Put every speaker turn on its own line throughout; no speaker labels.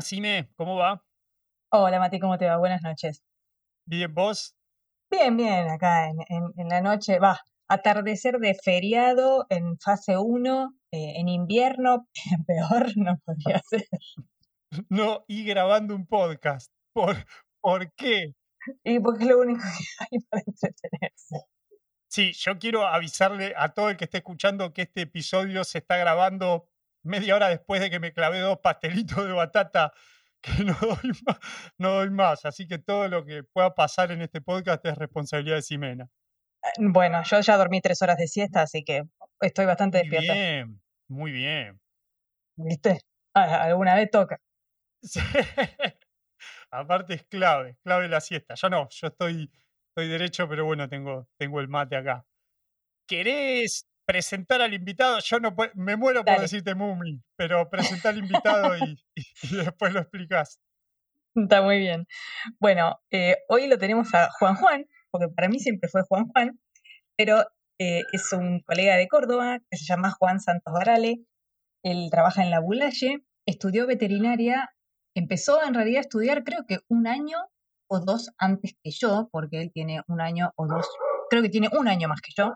Buenas, Cine, ¿cómo va?
Hola Mati, ¿cómo te va? Buenas noches.
Bien, ¿vos?
Bien, bien, acá en, en- en la noche, va, atardecer de feriado en fase 1, eh, en invierno, peor no podría ser.
No, y grabando un podcast. ¿Por, ¿Por qué?
Y porque es lo único que hay para entretenerse.
Sí, yo quiero avisarle a todo el que esté escuchando que este episodio se está grabando media hora después de que me clavé dos pastelitos de batata que no doy más, no doy más. Así que todo lo que pueda pasar en este podcast es responsabilidad de Ximena.
Bueno, yo ya dormí tres horas de siesta, así que estoy bastante
Muy
despierta.
bien, muy bien.
¿Viste? Alguna vez toca.
Sí. Aparte es clave, clave la siesta. Yo no, yo estoy, estoy derecho, pero bueno, tengo, tengo el mate acá. ¿Querés presentar al invitado? Yo no me muero por
Dale.
decirte Mumi, pero presenta al invitado y, y- y después lo explicás.
Está muy bien. Bueno, eh, hoy lo tenemos a Juan Juan, porque para mí siempre fue Juan Juan, pero eh, es un colega de Córdoba que se llama Juan Santos Barale. Él trabaja en la Bulaye, estudió veterinaria, empezó en realidad a estudiar creo que un año o dos antes que yo, porque él tiene un año o dos, creo que tiene un año más que yo.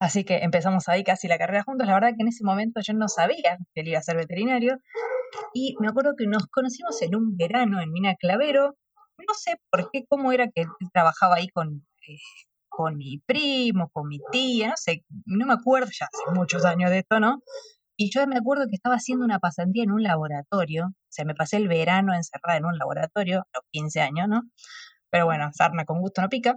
Así que empezamos ahí casi la carrera juntos. La verdad que en ese momento yo no sabía que él iba a ser veterinario. Y me acuerdo que nos conocimos en un verano en Mina Clavero. No sé por qué, cómo era que él trabajaba ahí con, eh, con mi primo, con mi tía, no sé, no me acuerdo, ya hace muchos años de esto, ¿no? Y yo me acuerdo que estaba haciendo una pasantía en un laboratorio, o sea, me pasé el verano encerrada en un laboratorio, a los 15 años, ¿no? Pero bueno, sarna con gusto no pica.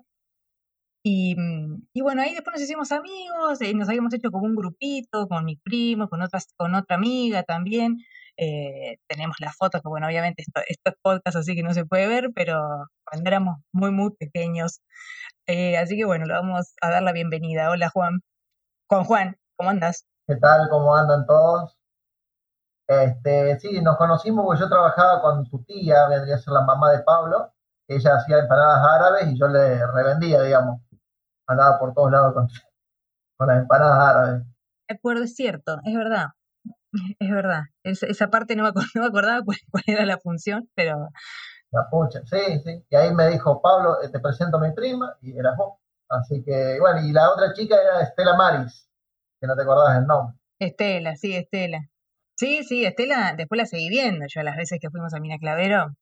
Y, mm, y bueno, ahí después nos hicimos amigos, y nos habíamos hecho como un grupito con mi primo, con otras, con otra amiga también. Eh, tenemos las fotos, que bueno, obviamente esto, esto es podcast, así que no se puede ver, pero cuando éramos muy, muy pequeños. Eh, así que bueno, le vamos a dar la bienvenida. Hola Juan. Juan Juan, ¿cómo andas?
¿Qué tal? ¿Cómo andan todos? Este, sí, nos conocimos porque yo trabajaba con tu tía, vendría a ser la mamá de Pablo. Ella hacía empanadas árabes y yo le revendía, digamos. Andaba por todos lados con, con las empanadas árabes.
De acuerdo, es cierto, es verdad. Es verdad. Es- esa parte no me, no me acordaba cuál, cuál era la función, pero
La pucha, sí, sí. Y ahí me dijo, Pablo, eh, te presento a mi prima, y eras vos. Así que, bueno, y la otra chica era Estela Maris, que no te acordabas el nombre.
Estela, sí, Estela. Sí, sí, Estela, después la seguí viendo. Yo las veces que fuimos a Mina Clavero,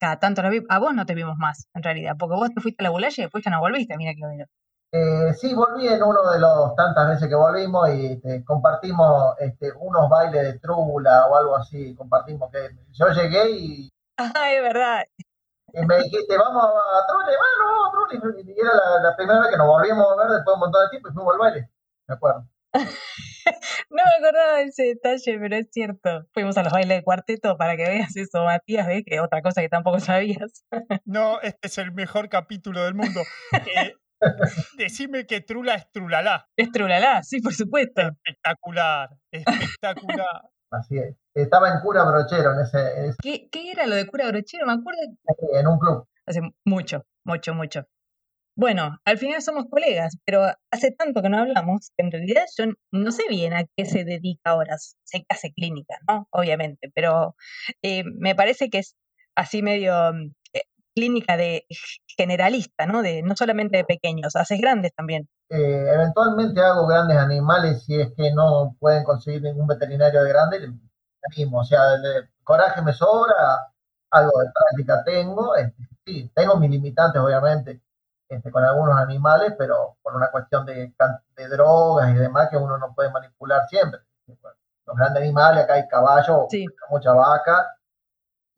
cada tanto la vi. A vos no te vimos más, en realidad, porque vos te fuiste a la Bulaya y después ya no volviste a Mina Clavero.
Eh, sí, volví en uno de los tantas veces que volvimos y este, compartimos este, unos bailes de trúbula o algo así. Compartimos que yo llegué y,
Ah, es verdad.
y me dijiste, vamos a Trule, vamos, a Trule. Y era la, la primera vez que nos volvíamos a ver después de un montón de tiempo y fuimos al baile. Me acuerdo.
No me acordaba de ese detalle, pero es cierto. Fuimos a los bailes de cuarteto para que veas eso, Matías, ¿ves? Que otra cosa que tampoco sabías.
No, este es el mejor capítulo del mundo. Eh, decime que Trula es Trulalá.
Es Trulalá, sí, por supuesto.
Espectacular, espectacular.
Así es. Estaba en cura brochero en ese, en ese-
¿Qué, qué era lo de cura brochero? Me acuerdo
en un club.
hace mucho, mucho, mucho. Bueno, al final somos colegas, pero hace tanto que no hablamos que en realidad yo no sé bien a qué se dedica ahora. Sé que hace clínica, ¿no? Obviamente, pero eh, me parece que es así medio mm, clínica de generalista, ¿no? De no solamente de pequeños, haces grandes también.
Eh, eventualmente hago grandes animales si es que no pueden conseguir ningún veterinario de grande, animo. O sea, de coraje me sobra, algo de práctica tengo. este, sí, tengo mis limitantes, obviamente, este, con algunos animales, pero por una cuestión de drogas y demás que uno no puede manipular siempre. Los grandes animales, acá hay caballo,
Sí.
mucha vaca.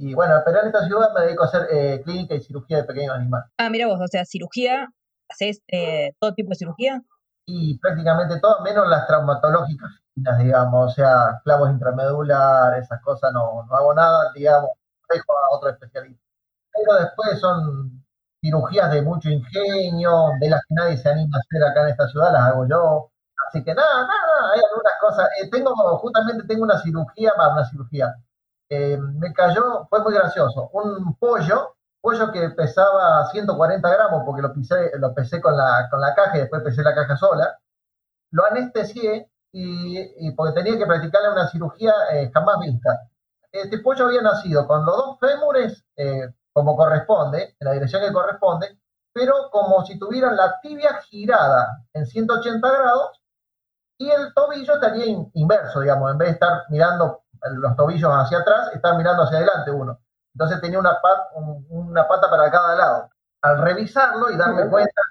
Y bueno, pero en esta ciudad me dedico a hacer eh, clínica y cirugía de pequeños animales.
Ah, mira vos, o sea, cirugía, haces eh, todo tipo de cirugía.
y prácticamente todas, menos las traumatológicas, finas, digamos, o sea, clavos intramedulares, esas cosas no, no hago nada, digamos, dejo a otro especialista. Pero después son cirugías de mucho ingenio, de las que nadie se anima a hacer acá en esta ciudad, las hago yo. Así que nada, nada, nada, hay algunas cosas. Eh, tengo, justamente tengo una cirugía, más una cirugía. Eh, me cayó, fue muy gracioso, un pollo pollo que pesaba 140 gramos porque lo, pisé, lo pesé con la, con la caja y después pesé la caja sola. Lo anestesié y, y porque tenía que practicarle una cirugía eh, jamás vista. este pollo había nacido con los dos fémures eh, como corresponde, en la dirección que corresponde, pero como si tuvieran la tibia girada en 180 grados y el tobillo estaría inverso, digamos, en vez de estar mirando los tobillos hacia atrás, estar mirando hacia adelante uno. Entonces tenía una, una pata para cada lado. Al revisarlo y darme cuenta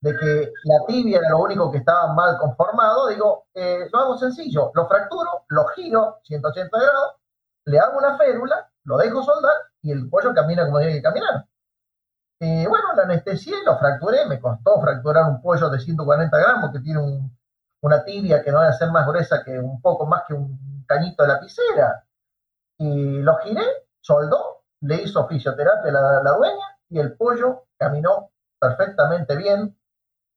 de que la tibia era lo único que estaba mal conformado, digo, eh, lo hago sencillo, lo fracturo, lo giro 180 grados, le hago una férula, lo dejo soldar y el pollo camina como tiene que caminar. Eh, bueno, la anestesié, lo fracturé, me costó fracturar un pollo de 140 gramos que tiene una tibia que no debe ser más gruesa que un poco más que un cañito de lapicera. Y lo giré, soldó, le hizo fisioterapia a la dueña y el pollo caminó perfectamente bien,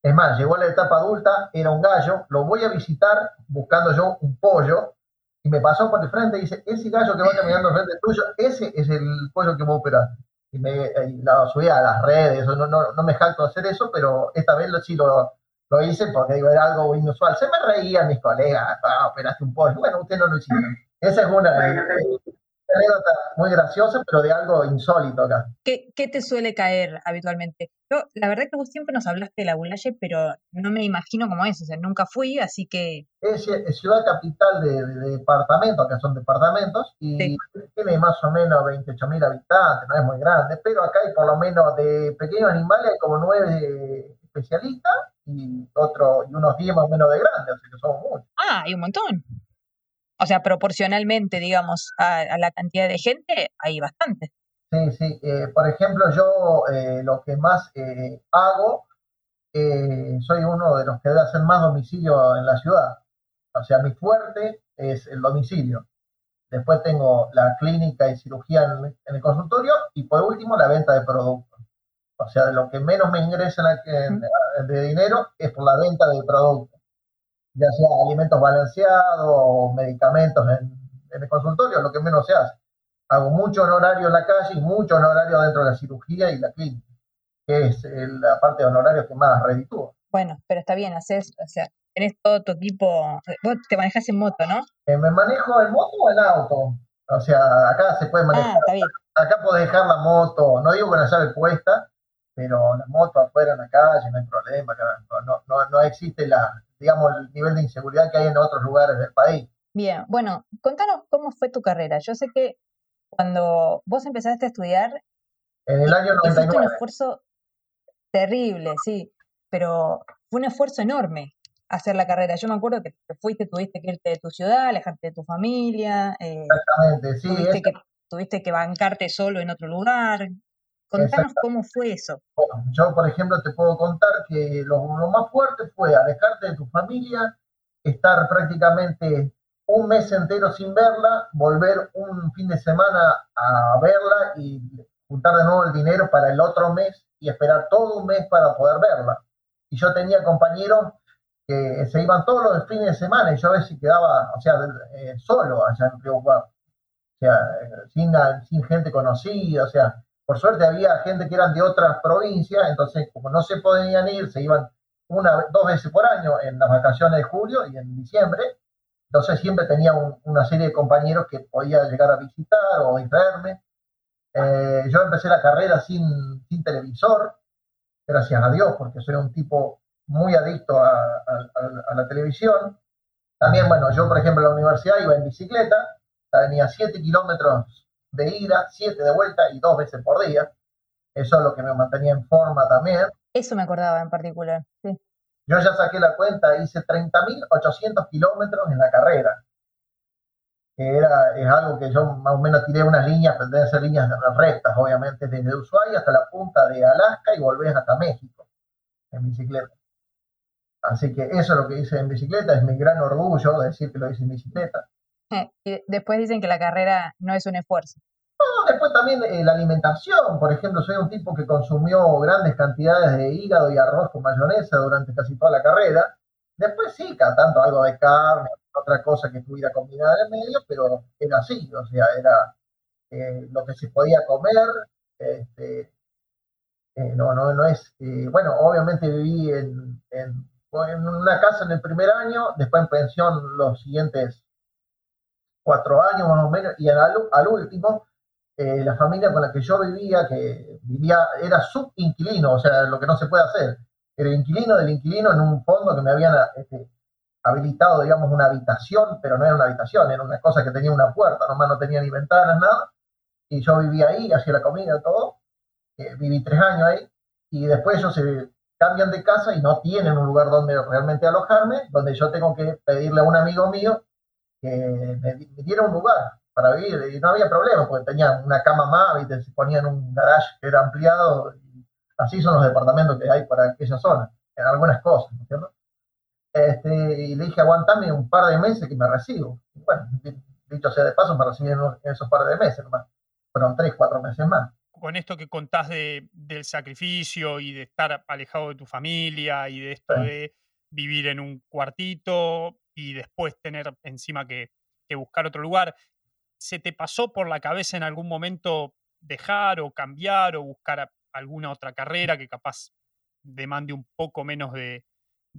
es más, llegó a la etapa adulta, era un gallo, lo voy a visitar buscando yo un pollo, y me pasó por el frente y dice, ese gallo que va caminando al frente tuyo, ese es el pollo que vos operás. Y me la subí a las redes, no, no, no me jacto hacer eso, pero esta vez sí lo, lo hice porque digo, era algo inusual. Se me reían mis colegas, ah, operaste un pollo. Bueno, usted no lo hicieron. Esa es una anécdota muy graciosa, pero de algo insólito acá.
¿Qué, ¿Qué, te suele caer habitualmente? Yo, la verdad que vos siempre nos hablaste de la Bulaye, pero no me imagino cómo es, o sea, nunca fui, así que...
Es, ciudad capital de, de, departamento, acá son departamentos, y tiene más o menos 28.000 habitantes, no es muy grande, pero acá hay por lo menos de pequeños animales, hay como nueve especialistas, y otro y unos 10 más o menos de grandes, o sea que son muchos.
Ah, hay un montón o sea, proporcionalmente, digamos, a, la cantidad de gente, hay bastante.
Sí, sí. Eh, por ejemplo, yo eh, lo que más eh, hago, soy uno de los que debe hacer más domicilio en la ciudad. O sea, mi fuerte es el domicilio. Después tengo la clínica y cirugía en, el consultorio y por último la venta de productos. O sea, lo que menos me ingresa de dinero es por la venta de productos ya sea alimentos balanceados o medicamentos en, el consultorio, lo que menos se hace. Hago mucho honorario en la calle y mucho honorario dentro de la cirugía y la clínica, que es la parte de honorario que más reditúa.
Bueno, pero está bien, haces, o sea, tenés todo tu equipo, vos te manejas en moto, ¿no?
Eh, me manejo en moto o en auto. O sea, acá se puede manejar. Ah, acá puedes dejar la moto, no digo que la llave puesta, pero la moto afuera en la calle, no hay problema, no, no, no existe la, digamos, el nivel de inseguridad que hay en otros lugares del país.
Bien, bueno, contanos cómo fue tu carrera. Yo sé que cuando vos empezaste a estudiar...
En el año 99.
Fue un esfuerzo terrible, sí, pero fue un esfuerzo enorme hacer la carrera. Yo me acuerdo que te fuiste, tuviste que irte de tu ciudad, alejarte de tu familia.
Eh, Exactamente, sí.
Tuviste, que, tuviste que bancarte solo en otro lugar. Contanos cómo fue eso.
Bueno, yo, por ejemplo, te puedo contar que lo, más fuerte fue alejarte de tu familia, estar prácticamente un mes entero sin verla, volver un fin de semana a verla y juntar de nuevo el dinero para el otro mes y esperar todo un mes para poder verla. Y yo tenía compañeros que se iban todos los fines de semana y yo a veces quedaba, o sea, eh, solo allá en Río Cuarto. O sea, eh, sin, sin gente conocida, o sea, por suerte había gente que eran de otras provincias, entonces como no se podían ir, se iban una, dos veces por año en las vacaciones de julio y en diciembre. Entonces siempre tenía una serie de compañeros que podía llegar a visitar o distraerme. Eh, yo empecé la carrera sin, sin, televisor, gracias a Dios, porque soy un tipo muy adicto a, a, la televisión. También, bueno, yo por ejemplo a la universidad iba en bicicleta, tenía 7 kilómetros de ida, siete de vuelta y dos veces por día. Eso es lo que me mantenía en forma también.
Eso me acordaba en particular, sí.
Yo ya saqué la cuenta, hice 30.800 kilómetros en la carrera. Que era, es algo que yo más o menos tiré unas líneas, pero deben ser líneas rectas, obviamente, desde Ushuaia hasta la punta de Alaska y volvés hasta México en bicicleta. Así que eso es lo que hice en bicicleta, es mi gran orgullo decir que lo hice en bicicleta.
Después dicen que la carrera no es un esfuerzo.
No, después también eh, la alimentación. Por ejemplo, soy un tipo que consumió grandes cantidades de hígado y arroz con mayonesa durante casi toda la carrera. Después sí, tanto algo de carne, otra cosa que estuviera combinada en el medio, pero era así, o sea, era eh, lo que se podía comer. Este, eh, no, no, no es. bueno, obviamente viví en, una casa en el primer año, después en pensión los siguientes cuatro años más o menos, y al, al último, eh, la familia con la que yo vivía, que vivía, era subinquilino, o sea, lo que no se puede hacer, era inquilino del inquilino en un fondo que me habían este, habilitado, digamos, una habitación, pero no era una habitación, era una cosa que tenía una puerta, nomás no tenía ni ventanas, nada, y yo vivía ahí, hacía la comida, todo, eh, viví tres años ahí, y después ellos se cambian de casa y no tienen un lugar donde realmente alojarme, donde yo tengo que pedirle a un amigo mío que me, diera un lugar para vivir, y no había problema, porque tenían una cama más, y se ponían un garage que era ampliado, y así son los departamentos que hay para aquella zona, en algunas cosas, ¿no es cierto? Este, y le dije, aguantame un par de meses que me recibo. bueno, dicho sea de paso, me recibí en esos par de meses nomás. Fueron tres, cuatro meses más.
Con esto que contás de, del sacrificio y de estar alejado de tu familia y de esto de vivir en un cuartito y después tener encima que, que buscar otro lugar, ¿se te pasó por la cabeza en algún momento dejar o cambiar o buscar alguna otra carrera que capaz demande un poco menos de,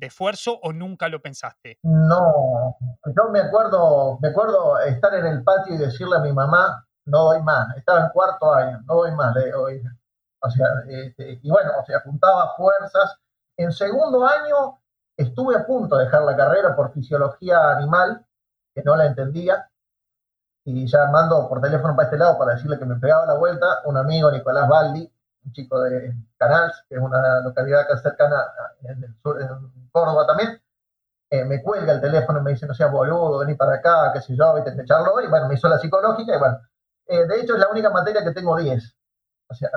esfuerzo o nunca lo pensaste?
No, yo me acuerdo, me acuerdo estar en el patio y decirle a mi mamá, no doy más, estaba en cuarto año, no doy más, le O sea, este, y bueno, o sea, juntaba fuerzas. En segundo año estuve a punto de dejar la carrera por fisiología animal, que no la entendía, y ya mando por teléfono para este lado para decirle que me pegaba la vuelta, un amigo, Nicolás Baldi, un chico de Canals, que es una localidad acá cercana en el sur, en Córdoba también, eh, me cuelga el teléfono y me dice, no seas boludo, vení para acá, qué sé yo, vete a echarlo, y bueno, me hizo la psicológica, y bueno, eh, de hecho es la única materia que tengo 10, o sea,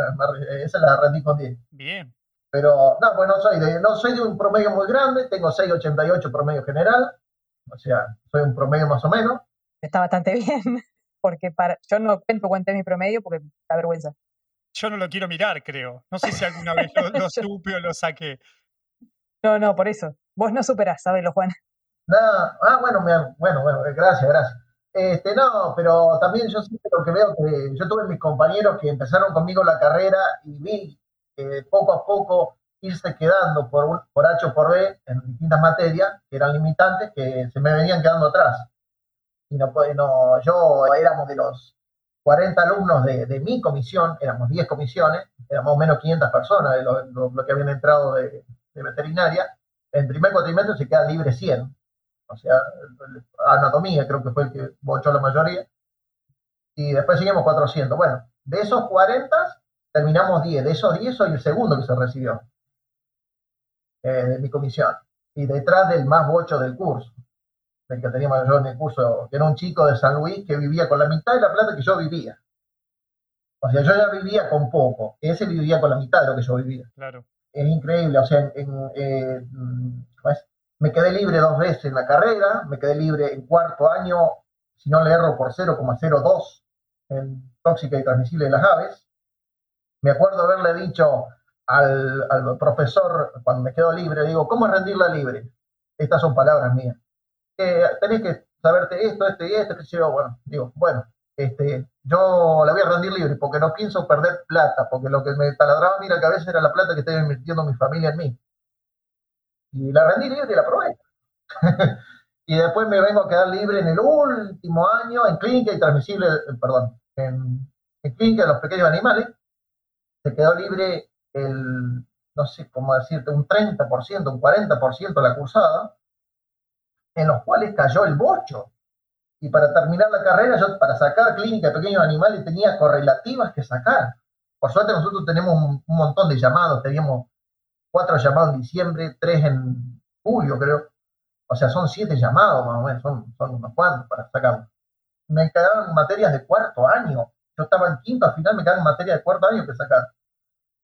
esa la rendí con 10.
Bien.
Pero, no, pues no soy, de, no soy de un promedio muy grande, tengo 6,88 promedio general, o sea, soy un promedio más o menos.
Está bastante bien, porque para, yo no cuento cuánto mi promedio porque da vergüenza.
Yo no lo quiero mirar, creo. No sé si alguna vez lo, lo supe o lo saqué.
No, no, por eso. Vos no superás, sabelo, Juan.
No, ah, bueno, bueno, bueno, gracias, gracias. Este, no, pero también yo siempre lo que veo que yo tuve mis compañeros que empezaron conmigo la carrera y vi que poco a poco irse quedando por, por H o por B en distintas materias que eran limitantes que se me venían quedando atrás. Y no, no yo éramos de los 40 alumnos de, mi comisión, éramos 10 comisiones, éramos más o menos 500 personas de lo, que habían entrado de, veterinaria, en primer cuatrimestre se queda libre 100. O sea, anatomía creo que fue el que bochó la mayoría. Y después seguimos 400. Bueno, de esos 40 terminamos 10. De esos 10 soy el segundo que se recibió eh, de mi comisión. Y detrás del más bocho del curso el que teníamos yo en el curso, que era un chico de San Luis que vivía con la mitad de la plata que yo vivía. O sea, yo ya vivía con poco, ese vivía con la mitad de lo que yo vivía.
Claro.
Es increíble, o sea, eh, me quedé libre dos veces en la carrera, me quedé libre en cuarto año, si no le erro, por 0,02 en tóxica y transmisible de las aves. Me acuerdo haberle dicho al, al profesor, cuando me quedo libre, digo, ¿cómo rendirla libre? Estas son palabras mías eh, tenés que saberte esto, esto y esto, que yo, bueno, digo, bueno, este, yo la voy a rendir libre porque no pienso perder plata, porque lo que me taladraba mira que a veces era la plata que estaba invirtiendo mi familia en mí. Y la rendí libre y la probé. y después me vengo a quedar libre en el último año en clínica y transmisible, eh, perdón, en, en clínica de los pequeños animales. Se quedó libre el, no sé cómo decirte, un 30%, un 40% la cursada en los cuales cayó el bocho. Y para terminar la carrera, yo para sacar clínica de pequeños animales tenía correlativas que sacar. Por suerte nosotros tenemos un, montón de llamados, teníamos cuatro llamados en diciembre, tres en julio creo. O sea, son siete llamados más o menos, son, son unos cuantos para sacarlos. Me quedaban materias de cuarto año. Yo estaba en quinto, al final me quedaban materias de cuarto año que sacar.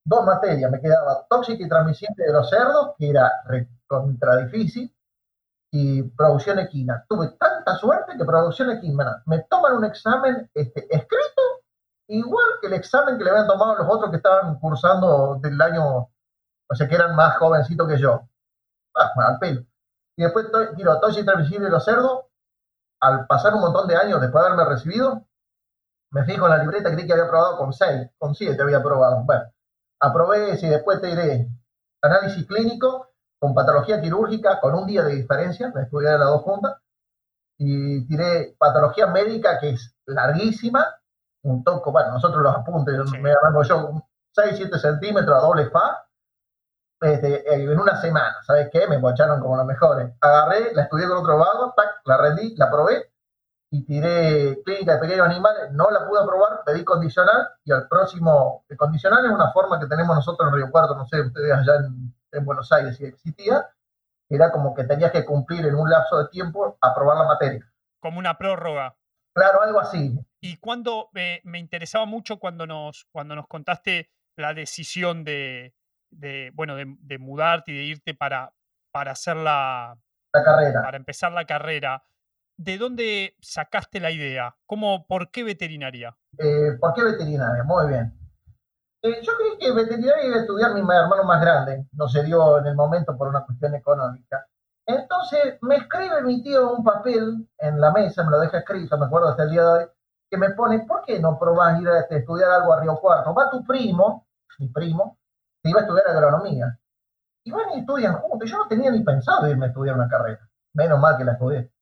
Dos materias, me quedaba tóxica y transmisible de los cerdos, que era contra difícil, y producción equina. Tuve tanta suerte que producción equina me toman un examen este, escrito igual que el examen que le habían tomado los otros que estaban cursando del año, o sea, que eran más jovencitos que yo. Ah, al pelo. Y después tiro todos transmisible de los cerdos. Al pasar un montón de años después de haberme recibido, me fijo en la libreta, creí que había aprobado con 6, con 7 había aprobado. Bueno, aprobé ese y después te diré análisis clínico con patología quirúrgica, con un día de diferencia, me estudié las dos juntas, y tiré patología médica que es larguísima, un toco, bueno, nosotros los apuntes, me agarro yo 6, 7 centímetros a doble fa, este, en una semana, ¿sabes qué? Me mocharon como los mejores. Agarré, la estudié con otro vago, la rendí, la probé y tiré clínica de pequeños animales, no la pude aprobar, pedí condicional y al próximo, el condicional es una forma que tenemos nosotros en Río Cuarto, no sé, ustedes allá en, en Buenos Aires si existía, era como que tenías que cumplir en un lapso de tiempo aprobar la materia.
Como una prórroga.
Claro, algo así.
Y cuando me interesaba mucho cuando nos, cuando nos contaste la decisión de, bueno, de, mudarte y de irte para, para hacer la,
carrera.
Para empezar la carrera. ¿De dónde sacaste la idea? ¿Cómo, ¿Por qué veterinaria?
Eh, ¿Por qué veterinaria? Muy bien. Eh, yo creí que veterinaria iba a estudiar mi hermano más grande, no se dio en el momento por una cuestión económica. Entonces me escribe mi tío un papel en la mesa, me lo deja escrito, me acuerdo hasta el día de hoy, que me pone, ¿por qué no probás ir a este, estudiar algo a Río Cuarto? Va tu primo, mi primo, que iba a estudiar agronomía. Y van y estudian juntos. Yo no tenía ni pensado irme a estudiar una carrera. Menos mal que la estudié.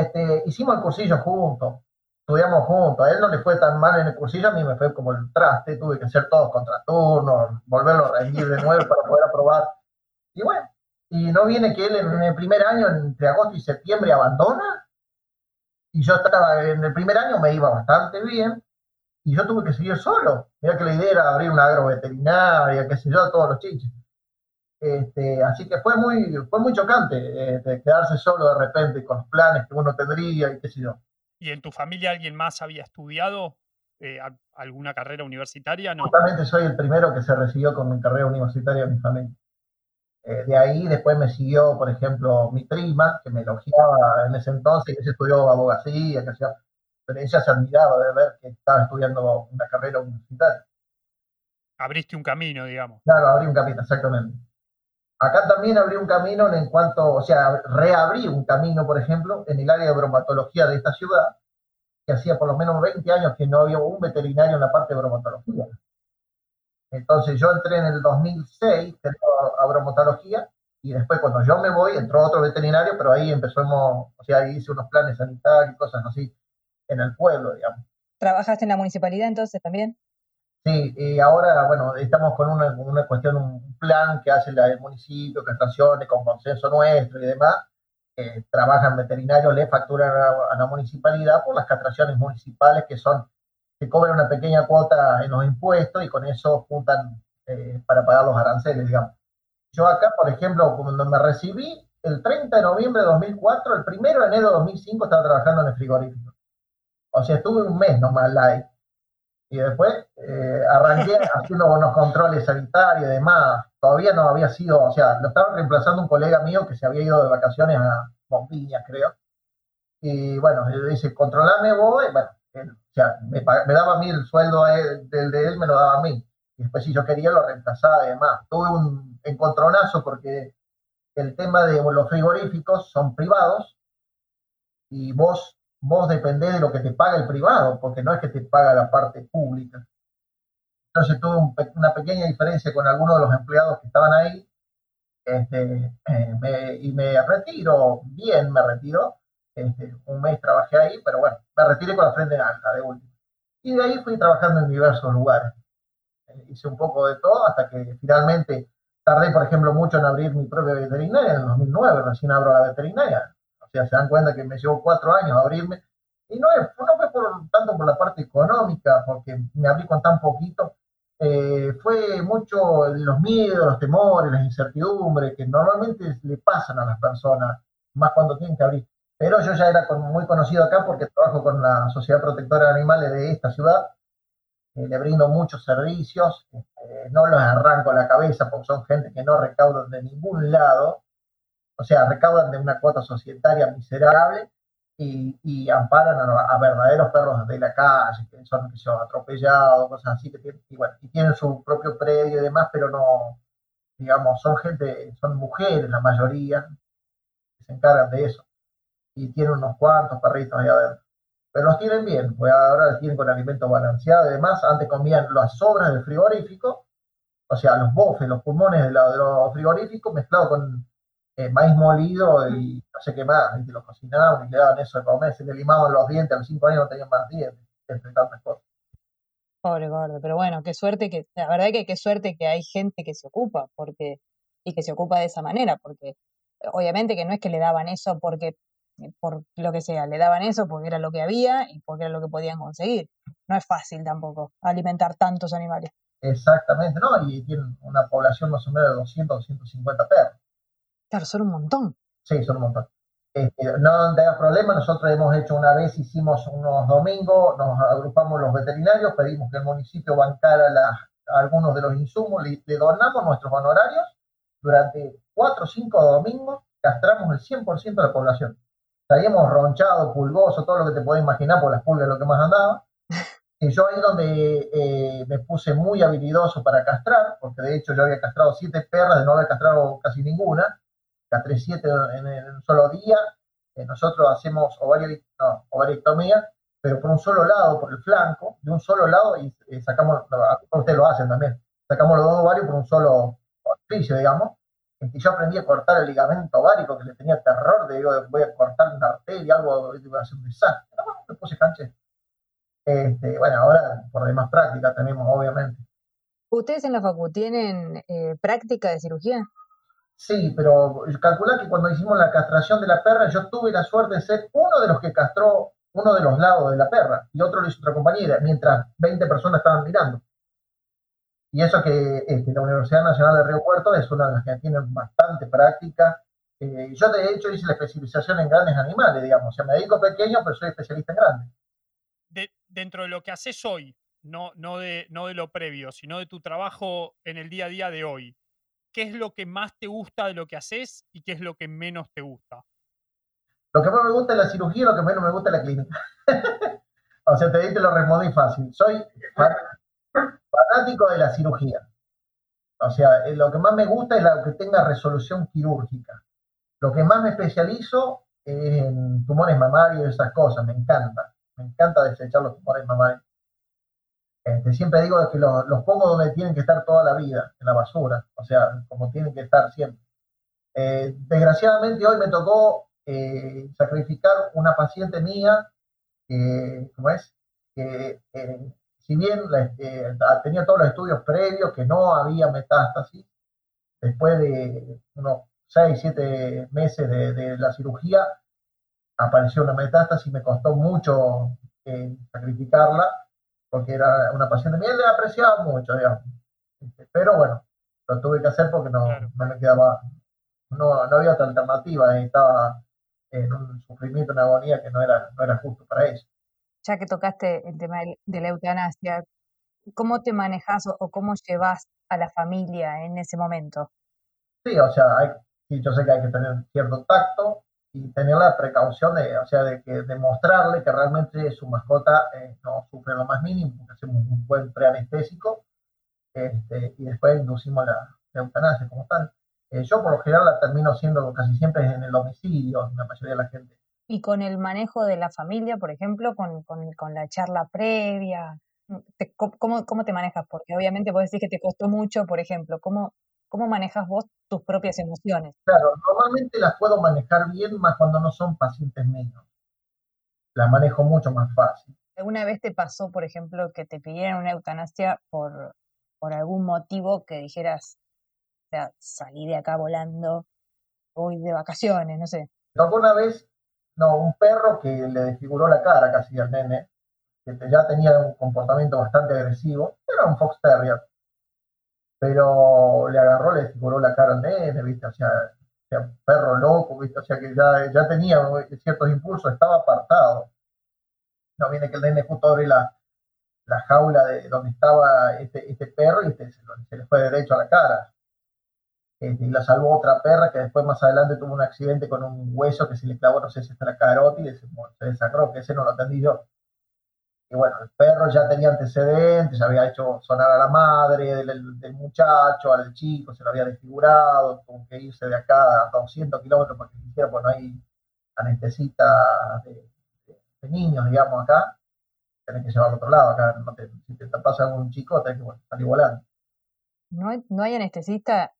Este, hicimos el cursillo juntos estudiamos juntos. A él no le fue tan mal en el cursillo, a mí me fue como el traste, tuve que hacer todos contraturnos, volverlo a rendir de nuevo para poder aprobar. Y bueno, y no viene que él en el primer año, entre agosto y septiembre, abandona. Y yo estaba en el primer año, me iba bastante bien, y yo tuve que seguir solo. Mira que la idea era abrir una agroveterinaria, qué sé yo, todos los chiches. Este, así que fue muy, fue muy chocante este, quedarse solo de repente con los planes que uno tendría y qué sé yo.
¿Y en tu familia alguien más había estudiado eh, alguna carrera universitaria? No.
Justamente soy el primero que se recibió con mi carrera universitaria en mi familia. Eh, de ahí después me siguió, por ejemplo, mi prima, que me elogiaba en ese entonces, que se estudió abogacía, que hacía, pero ella se admiraba de ver que estaba estudiando una carrera universitaria.
Abriste un camino, digamos.
Claro, abrí un camino, exactamente. Acá también abrí un camino en cuanto, o sea, reabrí un camino, por ejemplo, en el área de bromatología de esta ciudad, que hacía por lo menos 20 años que no había un veterinario en la parte de bromatología. Entonces yo entré en el 2006 a bromatología y después cuando yo me voy entró otro veterinario, pero ahí empezamos, o sea, ahí hice unos planes sanitarios y cosas así en el pueblo, digamos.
¿Trabajaste en la municipalidad entonces también?
Sí, y ahora, bueno, estamos con una, una cuestión, un plan que hace el municipio, castraciones, con consenso nuestro y demás. Eh, trabajan veterinarios, le facturan a, la municipalidad por las castraciones municipales que son, que cobran una pequeña cuota en los impuestos y con eso juntan eh, para pagar los aranceles, digamos. Yo acá, por ejemplo, cuando me recibí, el 30 de noviembre de 2004, el 1 de enero de 2005 estaba trabajando en el frigorífico. O sea, estuve un mes nomás live y después eh, arranqué haciendo unos controles sanitarios y demás. Todavía no había sido, o sea, lo estaba reemplazando un colega mío que se había ido de vacaciones a Bombiñas, creo. Y bueno, le dice, controlame vos, bueno, o sea, me, daba a mí el sueldo del de él, me lo daba a mí. Y después si yo quería lo reemplazaba y demás. Tuve un encontronazo porque el tema de los frigoríficos son privados y vos vos dependés de lo que te paga el privado, porque no es que te paga la parte pública. Entonces tuve una pequeña diferencia con algunos de los empleados que estaban ahí, este, eh, y me retiro, bien me retiro, este, un mes trabajé ahí, pero bueno, me retiré con la frente alta de último. Y de ahí fui trabajando en diversos lugares. Eh, hice un poco de todo hasta que finalmente tardé, por ejemplo, mucho en abrir mi propia veterinaria, en el 2009 recién abro la veterinaria, sea, se dan cuenta que me llevó cuatro años abrirme. Y no, no fue por, tanto por la parte económica, porque me abrí con tan poquito, eh, fue mucho los miedos, los temores, las incertidumbres que normalmente le pasan a las personas, más cuando tienen que abrir. Pero yo ya era muy conocido acá porque trabajo con la Sociedad Protectora de Animales de esta ciudad, eh, le brindo muchos servicios, eh, no los arranco la cabeza porque son gente que no recaudan de ningún lado, o sea, recaudan de una cuota societaria miserable y, amparan a, verdaderos perros de la calle, que son, que son atropellados, cosas así, que tienen, y, bueno, y tienen su propio predio y demás, pero no, digamos, son gente, son mujeres la mayoría, que se encargan de eso, y tienen unos cuantos perritos ahí adentro. Pero los tienen bien, pues ahora los tienen con alimento balanceado y demás. Antes comían las sobras del frigorífico, o sea, los bofes, los pulmones de, de los frigoríficos mezclados con eh, maíz molido y no sé qué más, y te lo cocinaban y le daban eso de comer, se le limaban los dientes, a los cinco años no tenían más dientes, entre tantas cosas.
Pobre gordo, pero bueno, qué suerte que, la verdad que qué suerte que hay gente que se ocupa, porque, y que se ocupa de esa manera, porque obviamente que no es que le daban eso porque, por lo que sea, le daban eso porque era lo que había y porque era lo que podían conseguir. No es fácil tampoco alimentar tantos animales.
Exactamente, ¿no? Y tienen una población más o menos de 200, 250 perros.
Claro, son un montón.
Sí, son un montón. Este, no tengas problema, nosotros hemos hecho una vez, hicimos unos domingos, nos agrupamos los veterinarios, pedimos que el municipio bancara algunos de los insumos, le, donamos nuestros honorarios, durante cuatro o cinco domingos castramos el 100% de la población. Estaríamos ronchado, pulgoso, todo lo que te puedes imaginar, por las pulgas lo que más andaba. Y yo ahí donde eh, me puse muy habilidoso para castrar, porque de hecho yo había castrado siete perras de no haber castrado casi ninguna, castré siete en, un solo día. Eh, nosotros hacemos ovariectomía, pero por un solo lado, por el flanco, de un solo lado, y eh, sacamos, ustedes lo hacen también, sacamos los dos ovarios por un solo orificio, digamos. Y yo aprendí a cortar el ligamento ovárico, que le tenía terror, de digo, voy a cortar una arteria, algo, iba a ser un desastre. No, bueno, me puse canche. Este, bueno, ahora por demás práctica tenemos, obviamente.
¿Ustedes en la facu tienen eh, práctica de cirugía?
Sí, pero calcula que cuando hicimos la castración de la perra, yo tuve la suerte de ser uno de los que castró uno de los lados de la perra y otro lo hizo otra compañera, mientras 20 personas estaban mirando. Y eso que este, la Universidad Nacional de Río Puerto es una de las que tiene bastante práctica. Eh, yo de hecho hice la especialización en grandes animales, digamos. O sea, me dedico pequeño, pero soy especialista en grandes.
dentro de lo que haces hoy, no, no, de, no de lo previo, sino de tu trabajo en el día a día de hoy, qué es lo que más te gusta de lo que haces y qué es lo que menos te gusta.
Lo que más me gusta es la cirugía y lo que menos me gusta es la clínica. o sea, te digo lo remodí fácil. Soy fanático de la cirugía. O sea, eh, lo que más me gusta es lo que tenga resolución quirúrgica. Lo que más me especializo es en tumores mamarios y esas cosas. Me encanta. Me encanta desechar los tumores mamarios. Este, siempre digo que los, pongo donde tienen que estar toda la vida, en la basura, o sea, como tienen que estar siempre. Eh, desgraciadamente hoy me tocó eh, sacrificar una paciente mía, ¿cómo es? Que eh, si bien tenía todos los estudios previos, que no había metástasis, después de unos 6, 7 meses de, la cirugía, apareció una metástasis, me costó mucho sacrificarla porque era una paciente mía, le apreciaba mucho, digamos. Este, pero bueno, lo tuve que hacer porque no, no me quedaba, no, no, había otra alternativa, estaba en un sufrimiento, una agonía que no era, no era justo para ella.
Ya que tocaste el tema de la eutanasia, ¿cómo te manejas o cómo llevas a la familia en ese momento?
Sí, o sea, hay, yo sé que hay que tener cierto tacto, y tener la precaución de, o sea, de que demostrarle que realmente su mascota eh, no sufre lo más mínimo, porque hacemos un buen preanestésico este, y después inducimos la, eutanasia como tal. Eh, yo por lo general la termino siendo casi siempre en el domicilio, la mayoría de la gente.
Y con el manejo de la familia, por ejemplo, con, con, con la charla previa, ¿cómo, ¿cómo te manejas? Porque obviamente vos decís que te costó mucho, por ejemplo, ¿cómo, ¿Cómo manejas vos tus propias emociones?
Claro, normalmente las puedo manejar bien más cuando no son pacientes míos. Las manejo mucho más fácil.
¿Alguna vez te pasó, por ejemplo, que te pidieran una eutanasia por, por algún motivo que dijeras, o sea, salí de acá volando, voy de vacaciones, no sé?
Tocó una vez, no, un perro que le desfiguró la cara casi al nene, que ya tenía un comportamiento bastante agresivo, era un Fox Terrier pero le agarró, le figuró la cara al nene, ¿viste? O sea, perro loco, ¿viste? O sea, que ya, ya tenía ciertos impulsos, estaba apartado. No viene que el nene justo abre la, la jaula de donde estaba este, este perro y este, se, le fue derecho a la cara. Este, y la salvó otra perra que después más adelante tuvo un accidente con un hueso que se le clavó, no sé si está la carótida y se, se que ese no lo atendí yo. Y bueno, el perro ya tenía antecedentes, había hecho sonar a la madre del, muchacho, al chico, se lo había desfigurado, tuvo que irse de acá a 200 kilómetros porque quisiera, pues no hay anestesita de, niños, digamos, acá, tenés que llevarlo a otro lado, acá no si te pasa algún chico, tenés que bueno, salir volando.
No hay, no hay anestesista,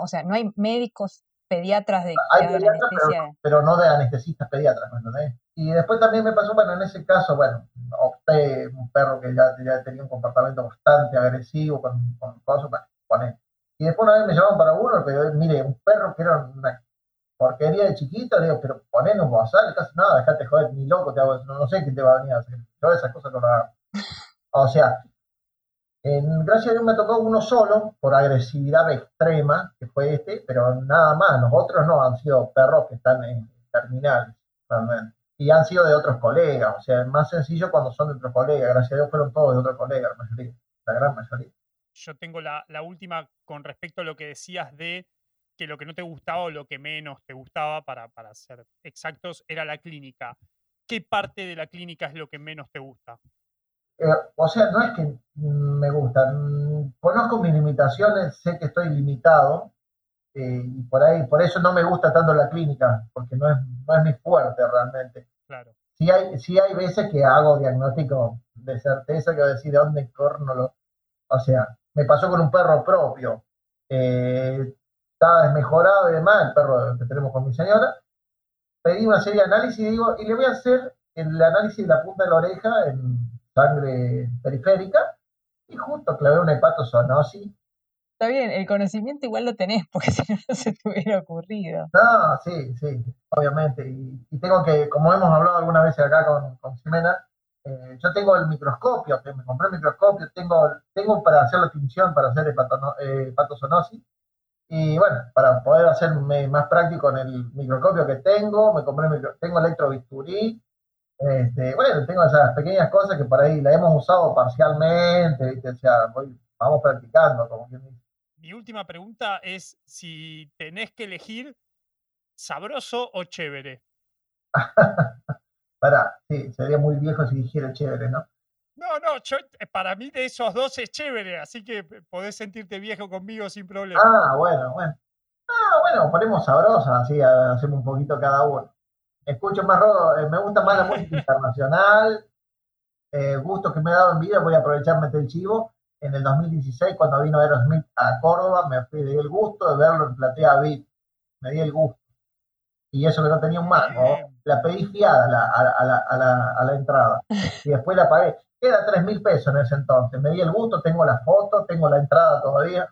o sea, no hay médicos pediatras de
hay pediatras, pero, pero, no de anestesistas pediatras, ¿me entendés? Y después también me pasó, bueno, en ese caso, bueno, opté un perro que ya, tenía un comportamiento bastante agresivo con, con cosas, bueno, poner. Y después una vez me llamaron para uno, pero mire, un perro que era una porquería de chiquito, le digo, pero ponen un bozal, casi nada, dejate joder, ni loco, te hago, no, no sé qué te va a venir a hacer. Yo esas cosas no las hago. O sea, gracias a Dios me tocó uno solo, por agresividad extrema, que fue este, pero nada más. Los otros no, han sido perros que están en terminales, realmente. Y han sido de otros colegas, o sea, es más sencillo cuando son de otros colegas. Gracias a Dios fueron todos de otros colegas, la mayoría, la gran mayoría.
Yo tengo la, la última con respecto a lo que decías de que lo que no te gustaba o lo que menos te gustaba, para, para ser exactos, era la clínica. ¿Qué parte de la clínica es lo que menos te gusta?
Eh, o sea, no es que me gustan. Conozco mis limitaciones, sé que estoy limitado eh, y por ahí, por eso no me gusta tanto la clínica, porque no es, no es mi fuerte realmente.
Claro.
Sí hay, sí hay veces que hago diagnóstico de certeza que voy a decir de dónde corno lo. O sea, me pasó con un perro propio. Eh, estaba desmejorado y demás, el perro que tenemos con mi señora. Pedí una serie de análisis y digo, y le voy a hacer el análisis de la punta de la oreja en sangre periférica y justo clavé una hepatozoonosis.
Está bien, el conocimiento igual lo tenés, porque si no, no se te hubiera ocurrido.
No, sí, sí, obviamente. Y, tengo que, como hemos hablado algunas veces acá con, con Ximena, eh, yo tengo el microscopio, que me compré el microscopio, tengo, tengo para hacer la tinción, para hacer eh, hepatozoonosis. Y bueno, para poder hacerme más práctico en el microscopio que tengo, me compré micro, tengo electrobisturí, este, bueno, tengo esas pequeñas cosas que por ahí la hemos usado parcialmente, O sea, vamos practicando, como quien dice.
Mi última pregunta es si tenés que elegir sabroso o chévere.
Para, sí, sería muy viejo si dijera chévere, ¿no?
No, no, eh, para mí de esos dos es chévere, así que podés sentirte viejo conmigo sin problema.
Ah, bueno, bueno. Ah, bueno, ponemos sabrosa, así hacemos un poquito cada uno escucho más rodo, eh, me gusta más la música internacional, eh, gusto que me ha dado en vida, voy a aprovecharme del chivo. En el 2016, cuando vino Aerosmith a Córdoba, me fui, di el gusto de verlo en Platea Beat, me di el gusto. Y eso que no tenía un mango, la pedí fiada a la, a, la, a, la, entrada y después la pagué. Queda 3 mil pesos en ese entonces. Me di el gusto, tengo la foto, tengo la entrada todavía.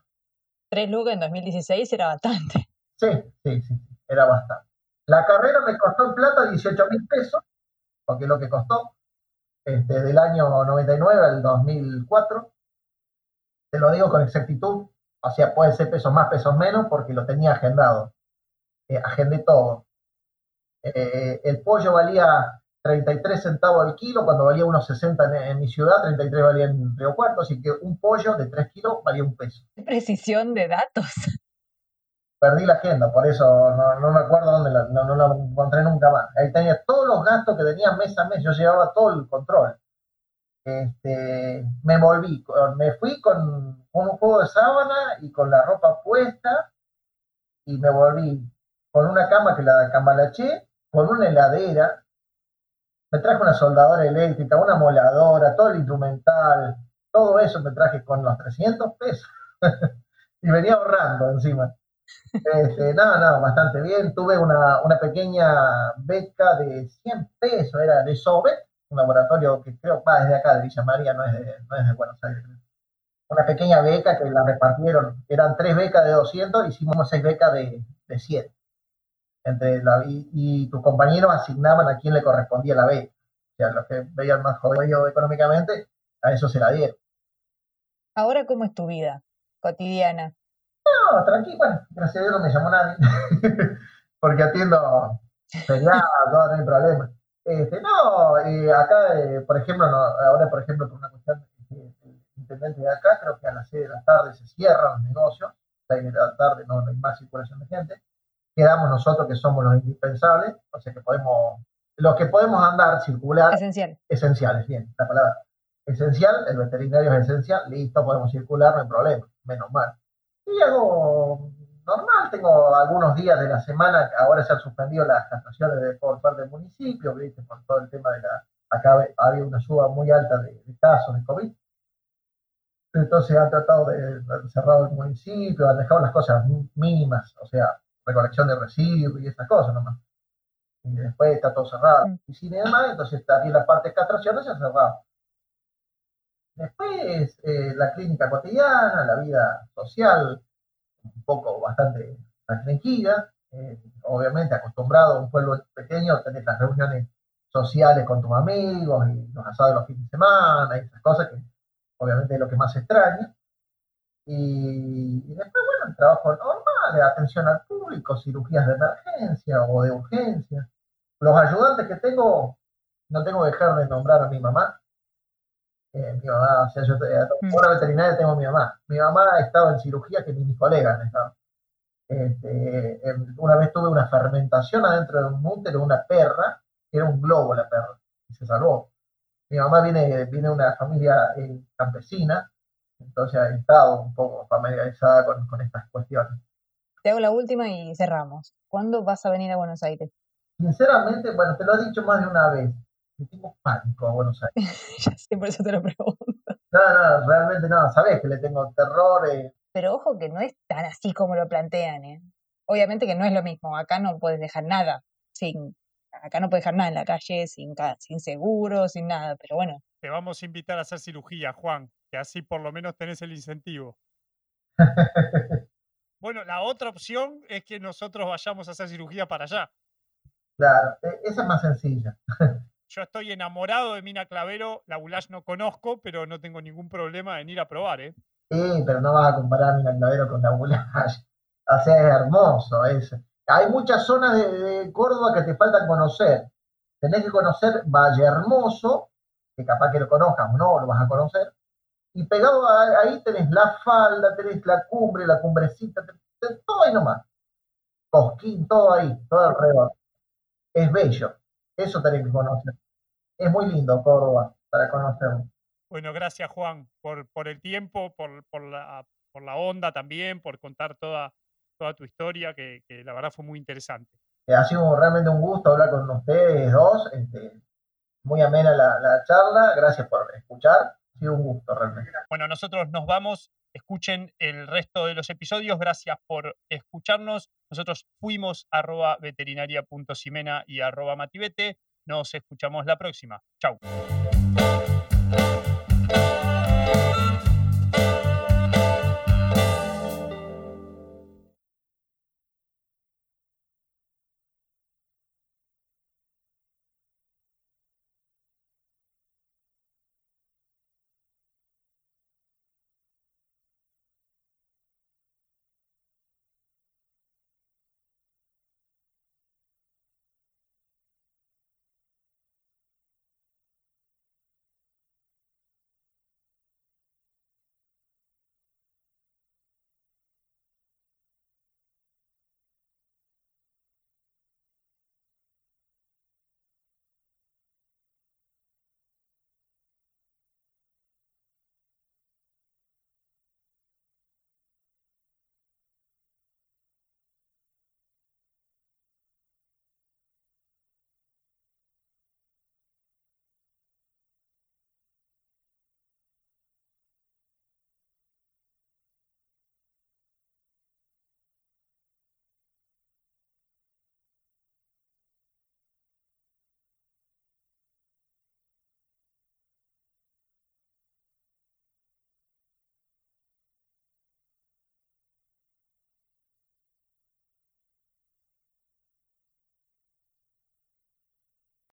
Tres lucas en 2016 era bastante.
Sí, sí, sí, era bastante. La carrera me costó en plata 18 mil pesos, porque es lo que costó, este, del año 99 al 2004. Te lo digo con exactitud, o sea, puede ser pesos más, pesos menos, porque lo tenía agendado. Eh, agendé todo. Eh, el pollo valía 33 centavos al kilo, cuando valía unos 60 en, mi ciudad, 33 valía en Río Cuarto, así que un pollo de 3 kilos valía un peso.
Precisión de datos
perdí la agenda, por eso no, me acuerdo dónde la, no, la encontré nunca más. Ahí tenía todos los gastos que tenía mes a mes, yo llevaba todo el control. Este, me volví, me fui con un juego de sábana y con la ropa puesta y me volví con una cama que la cambalaché, con una heladera, me traje una soldadora eléctrica, una moladora, todo el instrumental, todo eso me traje con los 300 pesos y venía ahorrando encima. Este, no, no, bastante bien. Tuve una, una, pequeña beca de 100 pesos, era de SOBET, un laboratorio que creo va desde acá, de Villa María, no es de, Buenos Aires. Una pequeña beca que la repartieron, eran tres becas de 200, hicimos seis becas de, de 100. Entre la, y, tus compañeros asignaban a quién le correspondía la beca. O sea, los que veían más jodidos económicamente, a eso se la dieron.
Ahora, ¿cómo es tu vida cotidiana?
No, tranquilo, bueno, gracias a Dios no me llamó nadie, porque atiendo feriados, no, hay problema. Este, no, eh, acá, eh, por ejemplo, ahora, por ejemplo, por una cuestión del intendente de acá, creo que a las 6 de la tarde se cierran los negocios, 6 de la tarde no, hay más circulación de gente, quedamos nosotros que somos los indispensables, o sea que podemos, los que podemos andar, circular.
Esencial.
Esenciales, bien, la palabra. Esencial, el veterinario es esencial, listo, podemos circular, no hay problema, menos mal. Y algo normal, tengo algunos días de la semana, ahora se han suspendido las castraciones de, por parte del municipio, ¿viste? por todo el tema de la... Acá había una suba muy alta de, casos de COVID. Entonces han tratado de, cerrar el municipio, han dejado las cosas mínimas, o sea, recolección de residuos y esas cosas nomás. Y después está todo cerrado.
Mm.
Y sin demás, entonces también la parte de castraciones se ha cerrado. Después, eh, la clínica cotidiana, la vida social, un poco bastante restringida. eh, obviamente, acostumbrado a un pueblo pequeño, tener las reuniones sociales con tus amigos y los asados los fines de semana y esas cosas que obviamente es lo que más extraña. Y, y después, bueno, el trabajo normal, atención al público, cirugías de emergencia o de urgencia. Los ayudantes que tengo, no tengo que dejar de nombrar a mi mamá. Eh, mi mamá, o sea, yo eh,
Mm.
una veterinaria tengo a mi mamá. Mi mamá ha estado en cirugía que ni mis colegas han estado. Este, em, una vez tuve una fermentación adentro de un útero de una perra, que era un globo la perra, y se salvó. Mi mamá viene, viene de una familia eh, campesina, entonces ha estado un poco familiarizada con, con estas cuestiones.
Te hago la última y cerramos. ¿Cuándo vas a venir a Buenos Aires?
Sinceramente, bueno, te lo he dicho más de una vez, tengo pánico a Buenos Aires.
ya sé, por eso te lo pregunto.
No, no, realmente no, sabes que le tengo terror. eh,
Pero ojo que no es tan así como lo plantean, ¿eh? Obviamente que no es lo mismo. Acá no puedes dejar nada sin. Acá no puedes dejar nada en la calle sin, sin seguro, sin nada. Pero bueno,
Te vamos a invitar a hacer cirugía, Juan, que así por lo menos tenés el incentivo. Bueno, la otra opción es que nosotros vayamos a hacer cirugía para allá.
claro, e- esa es más sencilla.
Yo estoy enamorado de Mina Clavero, la Bulash no conozco, pero no tengo ningún problema en ir a probar, ¿eh?
Sí, pero no vas a comparar mi Clavero con la Bulash. O sea, es hermoso. Es, hay muchas zonas de, Córdoba que te faltan conocer. Tenés que conocer Valle Hermoso, que capaz que lo conozcas o no, lo vas a conocer. Y pegado a- ahí tenés la falda, tenés la cumbre, la cumbrecita, tenés todo ahí nomás. Cosquín, todo ahí, todo alrededor. Es bello. Eso tenés que conocer. Es muy lindo Córdoba para conocerlo.
Bueno, gracias Juan por, por el tiempo, por, por, la, por la onda también, por contar toda, toda tu historia, que, que la verdad fue muy interesante.
Eh, ha sido realmente un gusto hablar con ustedes dos. este, muy amena la, la charla. Gracias por escuchar. Ha sido un gusto realmente.
Bueno, nosotros nos vamos. Escuchen el resto de los episodios. Gracias por escucharnos. Nosotros fuimos arroba veterinaria.simena y arroba matibete. Nos escuchamos la próxima. Chau.